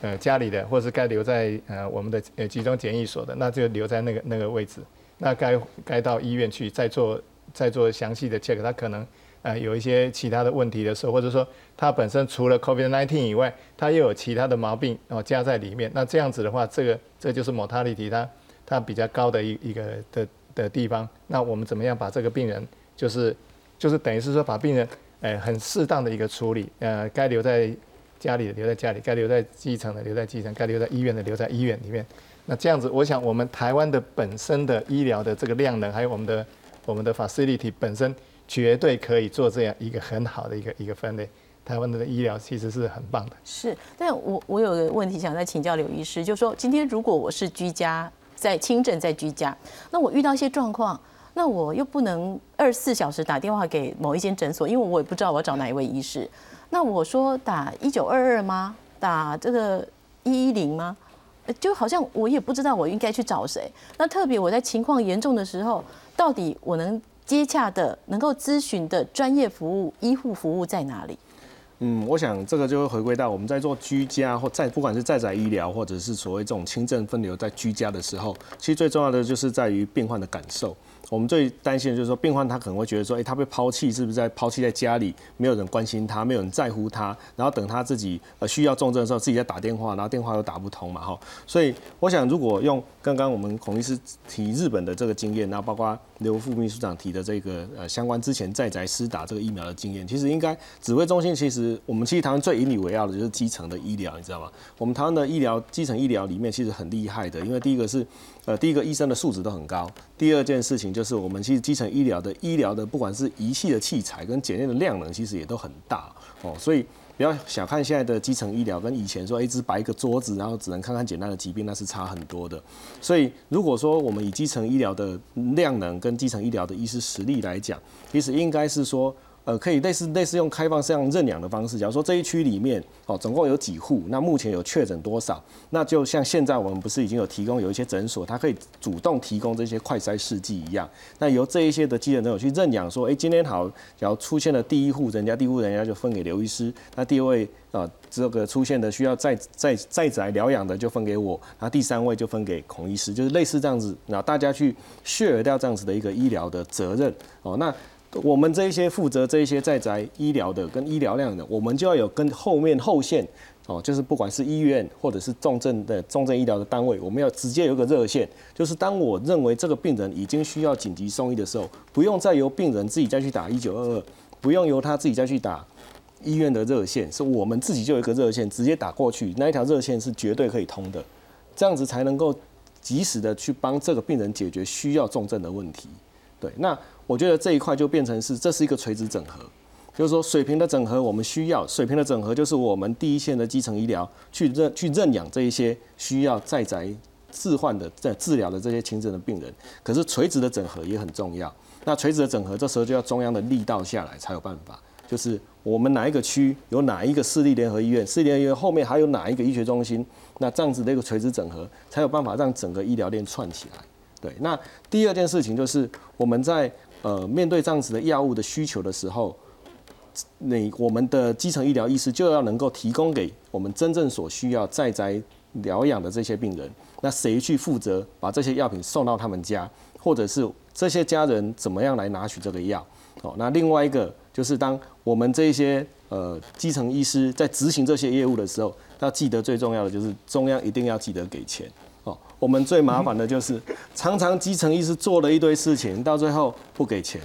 呃家里的，或是该留在呃我们的呃集中检疫所的，那就留在那个那个位置。那该该到医院去再做再做详细的 check，他可能。呃，有一些其他的问题的时候，或者说他本身除了 COVID-19 以外，他又有其他的毛病哦加在里面。那这样子的话，这个这就是 mortality 它它比较高的一一个的的地方。那我们怎么样把这个病人，就是就是等于是说把病人，呃，很适当的一个处理，呃，该留在家里的留在家里，该留在基层的留在基层，该留在医院的留在医院里面。那这样子，我想我们台湾的本身的医疗的这个量能，还有我们的我们的 facility 本身，绝对可以做这样一个很好的一个一个分类。台湾的医疗其实是很棒的。是，但我我有个问题想再请教刘医师，就是说今天如果我是居家在轻症在居家，那我遇到一些状况，那我又不能二十四小时打电话给某一间诊所，因为我也不知道我要找哪一位医师。那我说打一九二二吗？打这个一一零吗？就好像我也不知道我应该去找谁。那特别我在情况严重的时候，到底我能接洽的、能够咨询的专业服务、医护服务在哪里？嗯，我想这个就会回归到我们在做居家或在不管是在宅医疗，或者是所谓这种轻症分流在居家的时候，其实最重要的就是在于病患的感受。我们最担心的就是说，病患他可能会觉得说，哎，他被抛弃，是不是在抛弃在家里，没有人关心他，没有人在乎他，然后等他自己呃需要重症的时候，自己在打电话，然后电话又打不通嘛，哈。所以我想，如果用刚刚我们孔医师提日本的这个经验，然后包括刘副秘书长提的这个呃相关之前在宅施打这个疫苗的经验，其实应该指挥中心其实我们其实台湾最引以为傲的就是基层的医疗，你知道吗？我们台湾的医疗基层医疗里面其实很厉害的，因为第一个是。呃，第一个医生的素质都很高。第二件事情就是，我们其实基层医疗的医疗的，不管是仪器的器材跟检验的量能，其实也都很大哦。所以不要小看现在的基层医疗，跟以前说一只摆一个桌子，然后只能看看简单的疾病，那是差很多的。所以如果说我们以基层医疗的量能跟基层医疗的医师实力来讲，其实应该是说。呃，可以类似类似用开放式样认养的方式，假如说这一区里面哦，总共有几户，那目前有确诊多少？那就像现在我们不是已经有提供有一些诊所，它可以主动提供这些快筛试剂一样，那由这一些的基层诊所去认养，说，哎，今天好，假如出现了第一户人家，第一户人家就分给刘医师，那第二位啊，这个出现的需要再再再宅疗养的就分给我，然后第三位就分给孔医师，就是类似这样子，那大家去 share 掉这样子的一个医疗的责任哦，那。我们这一些负责这一些在宅医疗的跟医疗量的，我们就要有跟后面后线哦，就是不管是医院或者是重症的重症医疗的单位，我们要直接有个热线，就是当我认为这个病人已经需要紧急送医的时候，不用再由病人自己再去打一九二二，不用由他自己再去打医院的热线，是我们自己就有一个热线，直接打过去，那一条热线是绝对可以通的，这样子才能够及时的去帮这个病人解决需要重症的问题。对，那。我觉得这一块就变成是，这是一个垂直整合，就是说水平的整合我们需要，水平的整合就是我们第一线的基层医疗去认去认养这一些需要在宅置换的在治疗的这些轻症的病人。可是垂直的整合也很重要，那垂直的整合这时候就要中央的力道下来才有办法，就是我们哪一个区有哪一个市立联合医院，市立联合医院后面还有哪一个医学中心，那这样子的一个垂直整合才有办法让整个医疗链串起来。对，那第二件事情就是我们在呃，面对这样子的药物的需求的时候，你我们的基层医疗医师就要能够提供给我们真正所需要在宅疗养的这些病人。那谁去负责把这些药品送到他们家，或者是这些家人怎么样来拿取这个药？哦，那另外一个就是当我们这些呃基层医师在执行这些业务的时候，要记得最重要的就是中央一定要记得给钱。我们最麻烦的就是，常常基层医师做了一堆事情，到最后不给钱。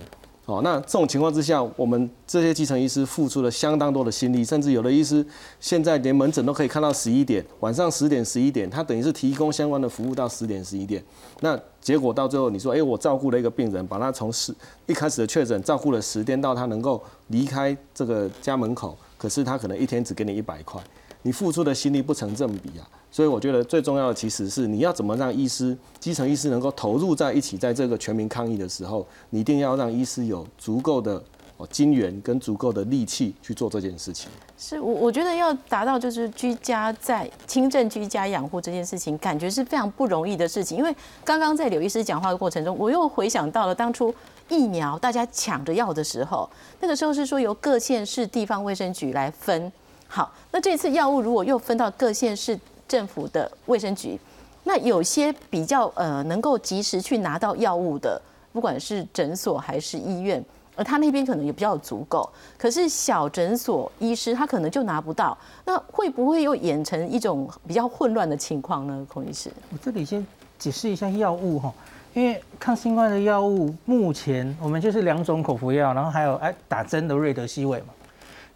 哦，那这种情况之下，我们这些基层医师付出了相当多的心力，甚至有的医师现在连门诊都可以看到十一点，晚上十点、十一点，他等于是提供相关的服务到十点、十一点。那结果到最后，你说，哎，我照顾了一个病人，把他从十一开始的确诊照顾了十天，到他能够离开这个家门口，可是他可能一天只给你一百块，你付出的心力不成正比啊。所以我觉得最重要的其实是你要怎么让医师、基层医师能够投入在一起，在这个全民抗疫的时候，你一定要让医师有足够的哦金源跟足够的力气去做这件事情。是我我觉得要达到就是居家在轻症居家养护这件事情，感觉是非常不容易的事情。因为刚刚在柳医师讲话的过程中，我又回想到了当初疫苗大家抢着要的时候，那个时候是说由各县市地方卫生局来分。好，那这次药物如果又分到各县市。政府的卫生局，那有些比较呃能够及时去拿到药物的，不管是诊所还是医院，而他那边可能也比较足够。可是小诊所医师他可能就拿不到，那会不会又演成一种比较混乱的情况呢？孔医师，我这里先解释一下药物哈，因为抗新冠的药物目前我们就是两种口服药，然后还有哎打针的瑞德西韦嘛。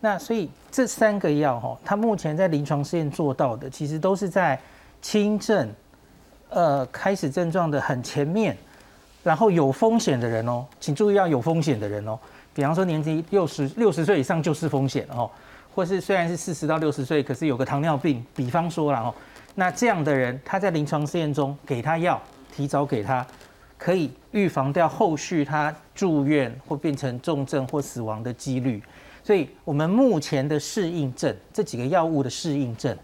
那所以这三个药哈，它目前在临床试验做到的，其实都是在轻症，呃，开始症状的很前面，然后有风险的人哦，请注意要有风险的人哦，比方说年纪六十六十岁以上就是风险哦，或是虽然是四十到六十岁，可是有个糖尿病，比方说了哦，那这样的人他在临床试验中给他药，提早给他，可以预防掉后续他住院或变成重症或死亡的几率。所以，我们目前的适应症，这几个药物的适应症，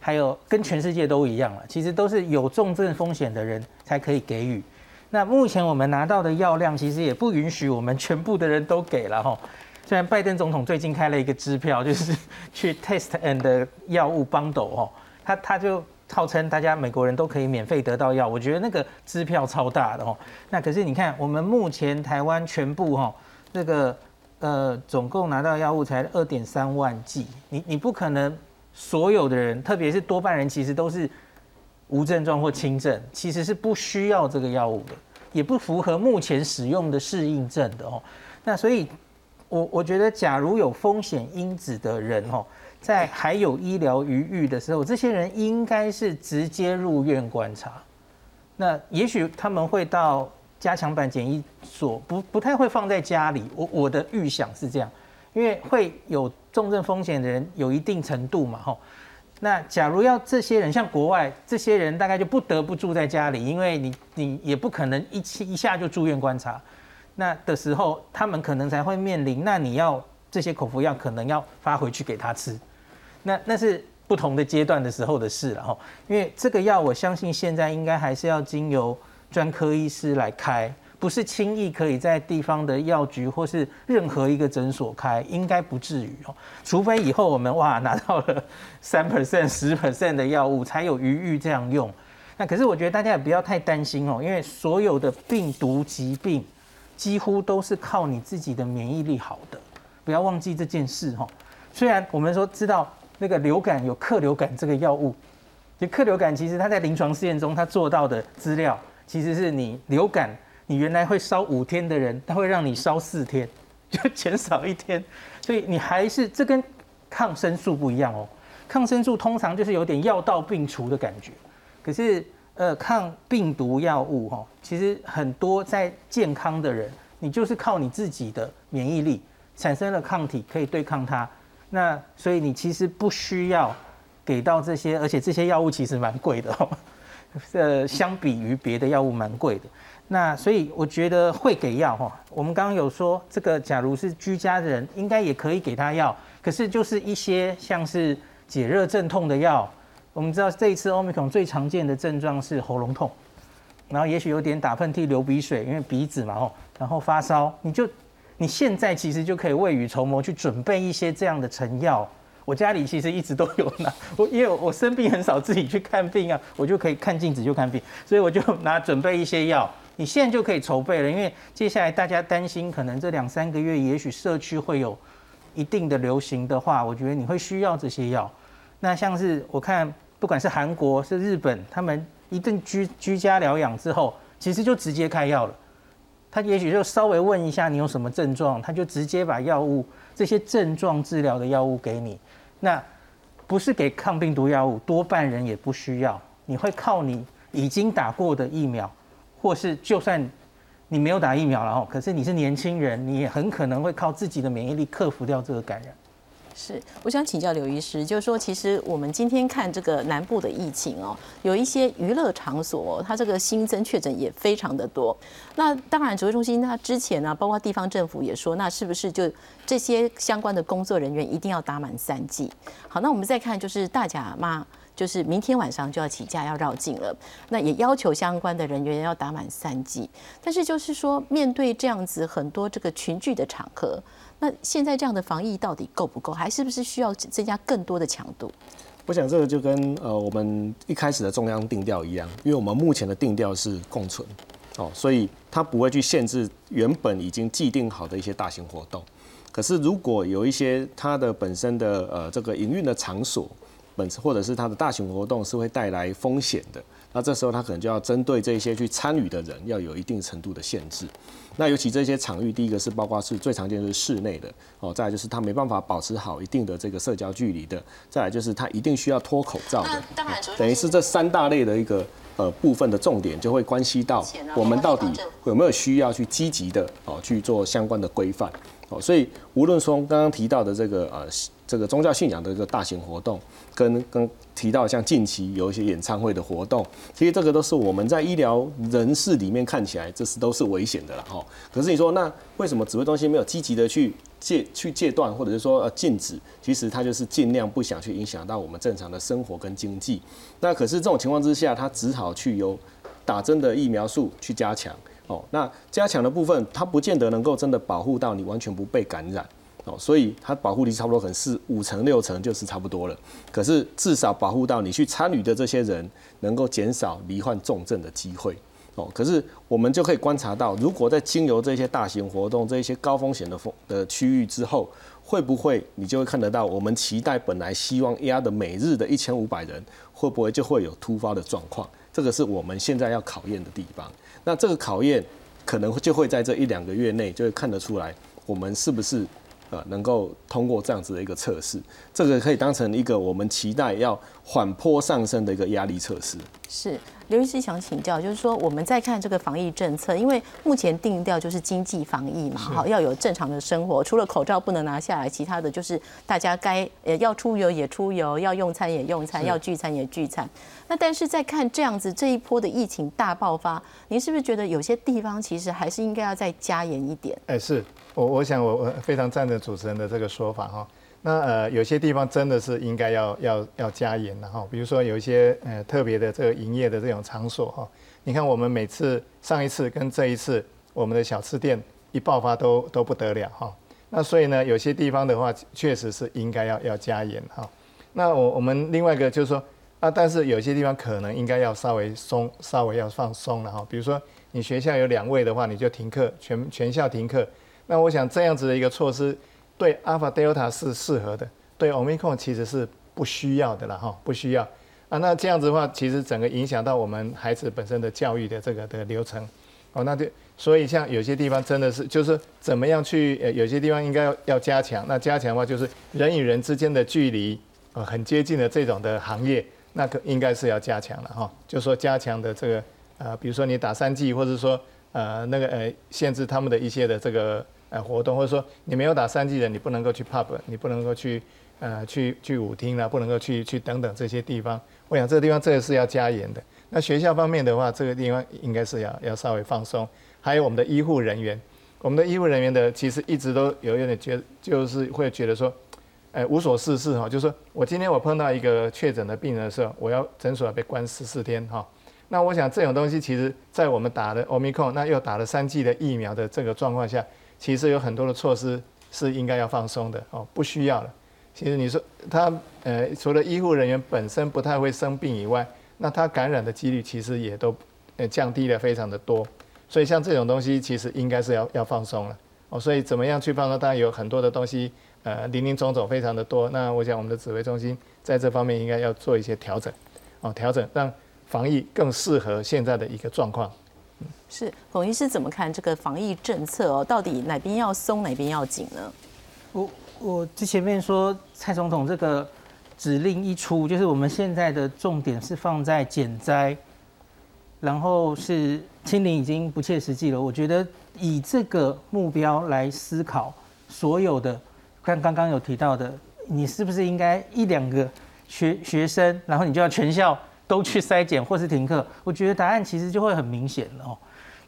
还有跟全世界都一样了，其实都是有重症风险的人才可以给予。那目前我们拿到的药量，其实也不允许我们全部的人都给了哈。虽然拜登总统最近开了一个支票，就是 去 test and 药物 bundle 哦，他他就号称大家美国人都可以免费得到药，我觉得那个支票超大的哦。那可是你看，我们目前台湾全部哈这个。呃，总共拿到药物才二点三万剂，你你不可能所有的人，特别是多半人其实都是无症状或轻症，其实是不需要这个药物的，也不符合目前使用的适应症的哦。那所以，我我觉得，假如有风险因子的人哦，在还有医疗余裕的时候，这些人应该是直接入院观察。那也许他们会到。加强版检疫所不不太会放在家里，我我的预想是这样，因为会有重症风险的人有一定程度嘛，吼。那假如要这些人像国外这些人，大概就不得不住在家里，因为你你也不可能一期一下就住院观察，那的时候他们可能才会面临，那你要这些口服药可能要发回去给他吃，那那是不同的阶段的时候的事了，吼。因为这个药我相信现在应该还是要经由。专科医师来开，不是轻易可以在地方的药局或是任何一个诊所开，应该不至于哦。除非以后我们哇拿到了 三 percent、十 percent 的药物，才有余裕这样用。那可是我觉得大家也不要太担心哦，因为所有的病毒疾病几乎都是靠你自己的免疫力好的，不要忘记这件事哦。虽然我们说知道那个流感有克流感这个药物，就克流感其实它在临床试验中它做到的资料。其实是你流感，你原来会烧五天的人，他会让你烧四天，就减少一天，所以你还是这跟抗生素不一样哦。抗生素通常就是有点药到病除的感觉，可是呃抗病毒药物哈，其实很多在健康的人，你就是靠你自己的免疫力产生了抗体可以对抗它，那所以你其实不需要给到这些，而且这些药物其实蛮贵的。呃，相比于别的药物蛮贵的，那所以我觉得会给药哈。我们刚刚有说，这个假如是居家的人，应该也可以给他药，可是就是一些像是解热镇痛的药。我们知道这一次 Omicron 最常见的症状是喉咙痛，然后也许有点打喷嚏、流鼻水，因为鼻子嘛吼，然后发烧，你就你现在其实就可以未雨绸缪，去准备一些这样的成药。我家里其实一直都有拿，我因为我生病很少自己去看病啊，我就可以看镜子就看病，所以我就拿准备一些药。你现在就可以筹备了，因为接下来大家担心可能这两三个月，也许社区会有一定的流行的话，我觉得你会需要这些药。那像是我看，不管是韩国是日本，他们一顿居居家疗养之后，其实就直接开药了。他也许就稍微问一下你有什么症状，他就直接把药物这些症状治疗的药物给你。那不是给抗病毒药物，多半人也不需要。你会靠你已经打过的疫苗，或是就算你没有打疫苗了哦，可是你是年轻人，你也很可能会靠自己的免疫力克服掉这个感染。是，我想请教刘医师，就是说，其实我们今天看这个南部的疫情哦，有一些娱乐场所，它这个新增确诊也非常的多。那当然，指挥中心它之前呢，包括地方政府也说，那是不是就这些相关的工作人员一定要打满三剂？好，那我们再看，就是大甲嘛，就是明天晚上就要起驾要绕境了，那也要求相关的人员要打满三剂。但是就是说，面对这样子很多这个群聚的场合。那现在这样的防疫到底够不够？还是不是需要增加更多的强度？我想这个就跟呃我们一开始的中央定调一样，因为我们目前的定调是共存，哦，所以它不会去限制原本已经既定好的一些大型活动。可是如果有一些它的本身的呃这个营运的场所本次或者是它的大型活动是会带来风险的。那这时候他可能就要针对这些去参与的人，要有一定程度的限制。那尤其这些场域，第一个是包括是最常见就是室内的哦，再来就是他没办法保持好一定的这个社交距离的，再来就是他一定需要脱口罩的。当然，等于是这三大类的一个呃部分的重点，就会关系到我们到底有没有需要去积极的哦去做相关的规范哦。所以无论从刚刚提到的这个呃这个宗教信仰的一个大型活动，跟跟提到像近期有一些演唱会的活动，其实这个都是我们在医疗人士里面看起来这是都是危险的了哈。可是你说那为什么指挥中心没有积极的去戒去戒断，或者是说呃禁止？其实他就是尽量不想去影响到我们正常的生活跟经济。那可是这种情况之下，他只好去由打针的疫苗数去加强哦。那加强的部分，它不见得能够真的保护到你完全不被感染。哦，所以它保护力差不多可能是五成六成就是差不多了。可是至少保护到你去参与的这些人，能够减少罹患重症的机会。哦，可是我们就可以观察到，如果在经由这些大型活动、这些高风险的风的区域之后，会不会你就会看得到，我们期待本来希望压的每日的一千五百人，会不会就会有突发的状况？这个是我们现在要考验的地方。那这个考验可能就会在这一两个月内就会看得出来，我们是不是？呃，能够通过这样子的一个测试，这个可以当成一个我们期待要缓坡上升的一个压力测试。是刘医师想请教，就是说我们在看这个防疫政策，因为目前定调就是经济防疫嘛，好，要有正常的生活，除了口罩不能拿下来，其他的就是大家该呃要出游也出游，要用餐也用餐，要聚餐也聚餐。那但是在看这样子这一波的疫情大爆发，您是不是觉得有些地方其实还是应该要再加严一点？哎，是。我我想我我非常赞成主持人的这个说法哈。那呃有些地方真的是应该要要要加严的哈。比如说有一些呃特别的这个营业的这种场所哈。你看我们每次上一次跟这一次，我们的小吃店一爆发都都不得了哈。那所以呢有些地方的话确实是应该要要加严哈。那我我们另外一个就是说啊，但是有些地方可能应该要稍微松，稍微要放松了哈。比如说你学校有两位的话，你就停课，全全校停课。那我想这样子的一个措施，对 Alpha Delta 是适合的，对 Omicron 其实是不需要的了哈，不需要啊。那这样子的话，其实整个影响到我们孩子本身的教育的这个的流程，哦，那就所以像有些地方真的是就是怎么样去，呃，有些地方应该要要加强。那加强的话，就是人与人之间的距离呃很接近的这种的行业，那个应该是要加强了哈。就说加强的这个呃，比如说你打三剂，或者说呃那个呃限制他们的一些的这个。呃，活动或者说你没有打三剂的，你不能够去 pub，你不能够去呃去去舞厅啦，不能够去去等等这些地方。我想这个地方这个是要加严的。那学校方面的话，这个地方应该是要要稍微放松。还有我们的医护人员，我们的医护人员的其实一直都有有点觉，就是会觉得说，哎无所事事哈，就是说我今天我碰到一个确诊的病人的时候，我要诊所要被关十四天哈。那我想这种东西，其实在我们打了 omicron，那又打了三剂的疫苗的这个状况下。其实有很多的措施是应该要放松的哦，不需要了。其实你说他呃，除了医护人员本身不太会生病以外，那他感染的几率其实也都呃降低了非常的多。所以像这种东西其实应该是要要放松了哦。所以怎么样去放松？当然有很多的东西呃，零零总总非常的多。那我想我们的指挥中心在这方面应该要做一些调整哦，调整让防疫更适合现在的一个状况。是孔医师怎么看这个防疫政策哦？到底哪边要松，哪边要紧呢？我我之前面说蔡总统这个指令一出，就是我们现在的重点是放在减灾，然后是清零已经不切实际了。我觉得以这个目标来思考，所有的看刚刚有提到的，你是不是应该一两个学学生，然后你就要全校？都去筛检或是停课，我觉得答案其实就会很明显了哦。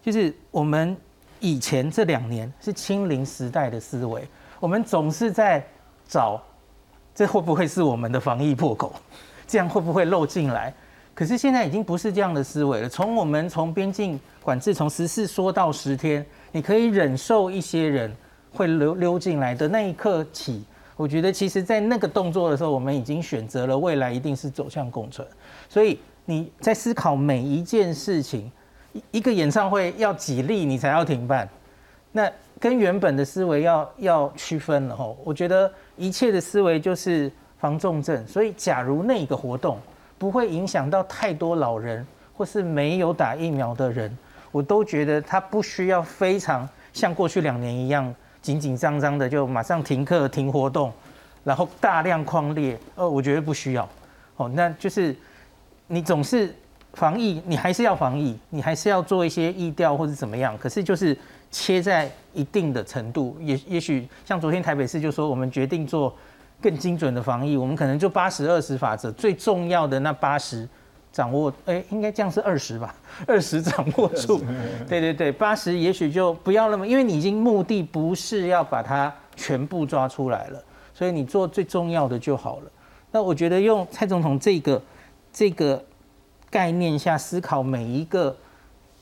就是我们以前这两年是清零时代的思维，我们总是在找这会不会是我们的防疫破口，这样会不会漏进来？可是现在已经不是这样的思维了。从我们从边境管制从十四说到十天，你可以忍受一些人会溜溜进来的那一刻起。我觉得，其实，在那个动作的时候，我们已经选择了未来一定是走向共存。所以你在思考每一件事情，一个演唱会要几例你才要停办，那跟原本的思维要要区分了吼。我觉得一切的思维就是防重症。所以，假如那个活动不会影响到太多老人或是没有打疫苗的人，我都觉得他不需要非常像过去两年一样紧紧张张的就马上停课停活动，然后大量框列。呃，我觉得不需要。哦，那就是你总是防疫，你还是要防疫，你还是要做一些疫调或者怎么样。可是就是切在一定的程度，也也许像昨天台北市就说，我们决定做更精准的防疫，我们可能就八十二十法则，最重要的那八十掌握，哎，应该这样是二十吧，二十掌握住。对对对，八十也许就不要那么，因为你已经目的不是要把它全部抓出来了，所以你做最重要的就好了。那我觉得用蔡总统这个这个概念下思考每一个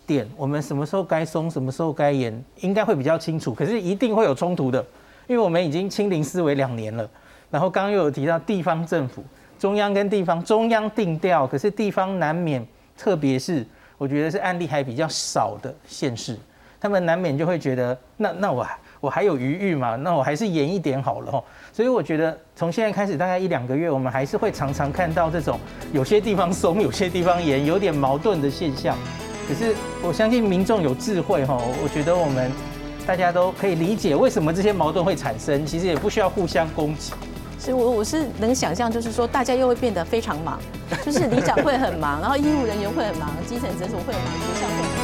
点，我们什么时候该松，什么时候该严，应该会比较清楚。可是一定会有冲突的，因为我们已经清零思维两年了。然后刚刚又有提到地方政府，中央跟地方，中央定调，可是地方难免，特别是我觉得是案例还比较少的县市，他们难免就会觉得，那那我我还有余裕嘛？那我还是严一点好了。所以我觉得从现在开始大概一两个月，我们还是会常常看到这种有些地方松，有些地方严，有点矛盾的现象。可是我相信民众有智慧哈，我觉得我们大家都可以理解为什么这些矛盾会产生，其实也不需要互相攻击。所以，我我是能想象，就是说，大家又会变得非常忙，就是里长会很忙，然后医务人员会很忙，基层诊所会很忙，学校会很忙。